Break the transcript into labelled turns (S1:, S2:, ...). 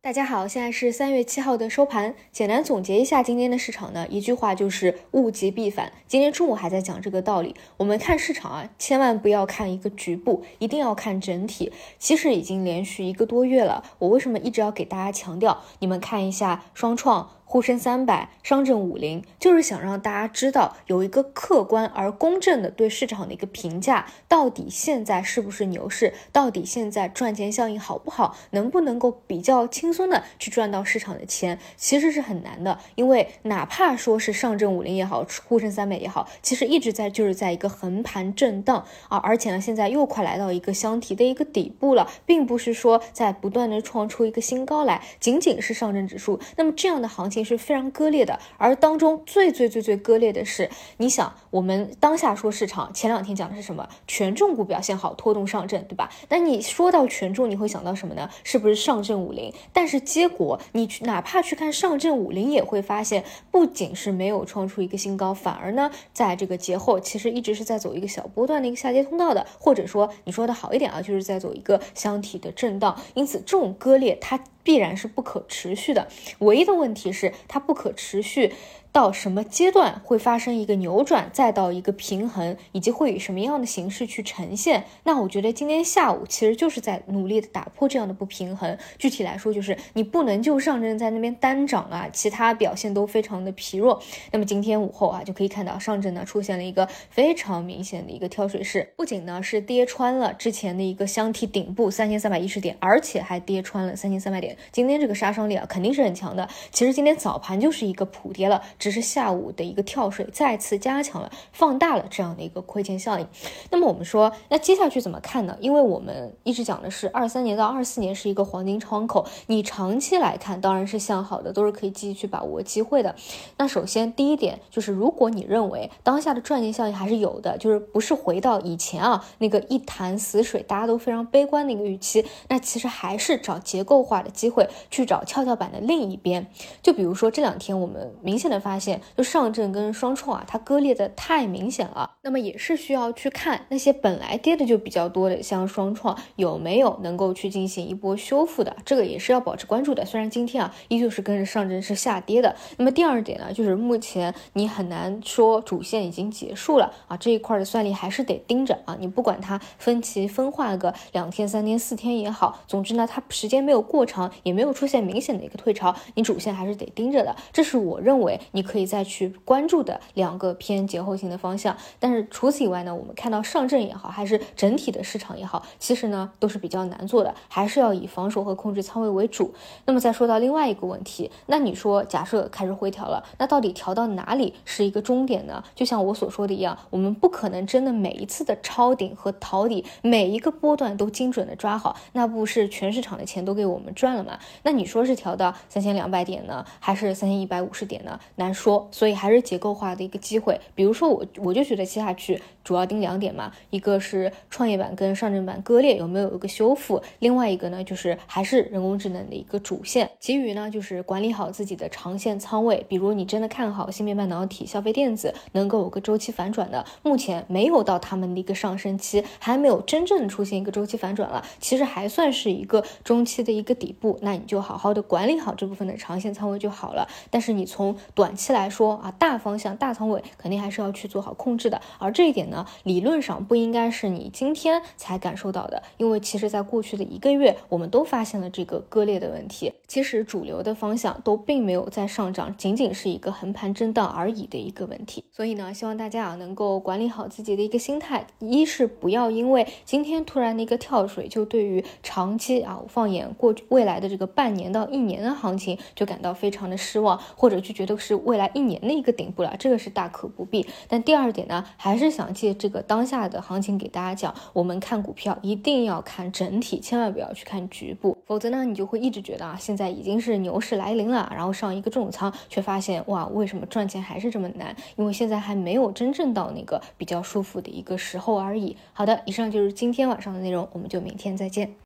S1: 大家好，现在是三月七号的收盘。简单总结一下今天的市场呢，一句话就是物极必反。今天中午还在讲这个道理。我们看市场啊，千万不要看一个局部，一定要看整体。其实已经连续一个多月了，我为什么一直要给大家强调？你们看一下双创。沪深三百、上证五零，就是想让大家知道有一个客观而公正的对市场的一个评价，到底现在是不是牛市？到底现在赚钱效应好不好？能不能够比较轻松的去赚到市场的钱？其实是很难的，因为哪怕说是上证五零也好，沪深三百也好，其实一直在就是在一个横盘震荡啊，而且呢，现在又快来到一个箱体的一个底部了，并不是说在不断的创出一个新高来，仅仅是上证指数。那么这样的行情。是非常割裂的，而当中最最最最割裂的是，你想，我们当下说市场，前两天讲的是什么？权重股表现好，拖动上证，对吧？那你说到权重，你会想到什么呢？是不是上证五零？但是结果，你哪怕去看上证五零，也会发现，不仅是没有创出一个新高，反而呢，在这个节后，其实一直是在走一个小波段的一个下跌通道的，或者说你说的好一点啊，就是在走一个箱体的震荡。因此，这种割裂它。必然是不可持续的，唯一的问题是它不可持续。到什么阶段会发生一个扭转，再到一个平衡，以及会以什么样的形式去呈现？那我觉得今天下午其实就是在努力的打破这样的不平衡。具体来说，就是你不能就上证在那边单涨啊，其他表现都非常的疲弱。那么今天午后啊，就可以看到上证呢出现了一个非常明显的一个跳水式，不仅呢是跌穿了之前的一个箱体顶部三千三百一十点，而且还跌穿了三千三百点。今天这个杀伤力啊肯定是很强的。其实今天早盘就是一个普跌了。只是下午的一个跳水，再次加强了、放大了这样的一个亏钱效应。那么我们说，那接下去怎么看呢？因为我们一直讲的是二三年到二四年是一个黄金窗口，你长期来看当然是向好的，都是可以继续去把握机会的。那首先第一点就是，如果你认为当下的赚钱效应还是有的，就是不是回到以前啊那个一潭死水，大家都非常悲观的一个预期，那其实还是找结构化的机会，去找跷跷板的另一边。就比如说这两天我们明显的。发发现就上证跟双创啊，它割裂的太明显了。那么也是需要去看那些本来跌的就比较多的，像双创有没有能够去进行一波修复的，这个也是要保持关注的。虽然今天啊依旧是跟着上证是下跌的。那么第二点呢，就是目前你很难说主线已经结束了啊，这一块的算力还是得盯着啊。你不管它分期分化个两天、三天、四天也好，总之呢，它时间没有过长，也没有出现明显的一个退潮，你主线还是得盯着的。这是我认为。你可以再去关注的两个偏节后性的方向，但是除此以外呢，我们看到上证也好，还是整体的市场也好，其实呢都是比较难做的，还是要以防守和控制仓位为主。那么再说到另外一个问题，那你说假设开始回调了，那到底调到哪里是一个终点呢？就像我所说的一样，我们不可能真的每一次的抄底和逃底，每一个波段都精准的抓好，那不是全市场的钱都给我们赚了吗？那你说是调到三千两百点呢，还是三千一百五十点呢？难说，所以还是结构化的一个机会。比如说我，我就觉得接下去主要盯两点嘛，一个是创业板跟上证板割裂有没有一个修复，另外一个呢就是还是人工智能的一个主线。其余呢就是管理好自己的长线仓位。比如你真的看好芯片半导体、消费电子能够有个周期反转的，目前没有到他们的一个上升期，还没有真正出现一个周期反转了，其实还算是一个中期的一个底部，那你就好好的管理好这部分的长线仓位就好了。但是你从短期来说啊，大方向大仓位肯定还是要去做好控制的。而这一点呢，理论上不应该是你今天才感受到的，因为其实在过去的一个月，我们都发现了这个割裂的问题。其实主流的方向都并没有在上涨，仅仅是一个横盘震荡而已的一个问题。所以呢，希望大家啊能够管理好自己的一个心态，一是不要因为今天突然的一个跳水，就对于长期啊放眼过去未来的这个半年到一年的行情就感到非常的失望，或者就觉得是。未来一年的一个顶部了，这个是大可不必。但第二点呢，还是想借这个当下的行情给大家讲，我们看股票一定要看整体，千万不要去看局部，否则呢，你就会一直觉得啊，现在已经是牛市来临了，然后上一个重仓，却发现哇，为什么赚钱还是这么难？因为现在还没有真正到那个比较舒服的一个时候而已。好的，以上就是今天晚上的内容，我们就明天再见。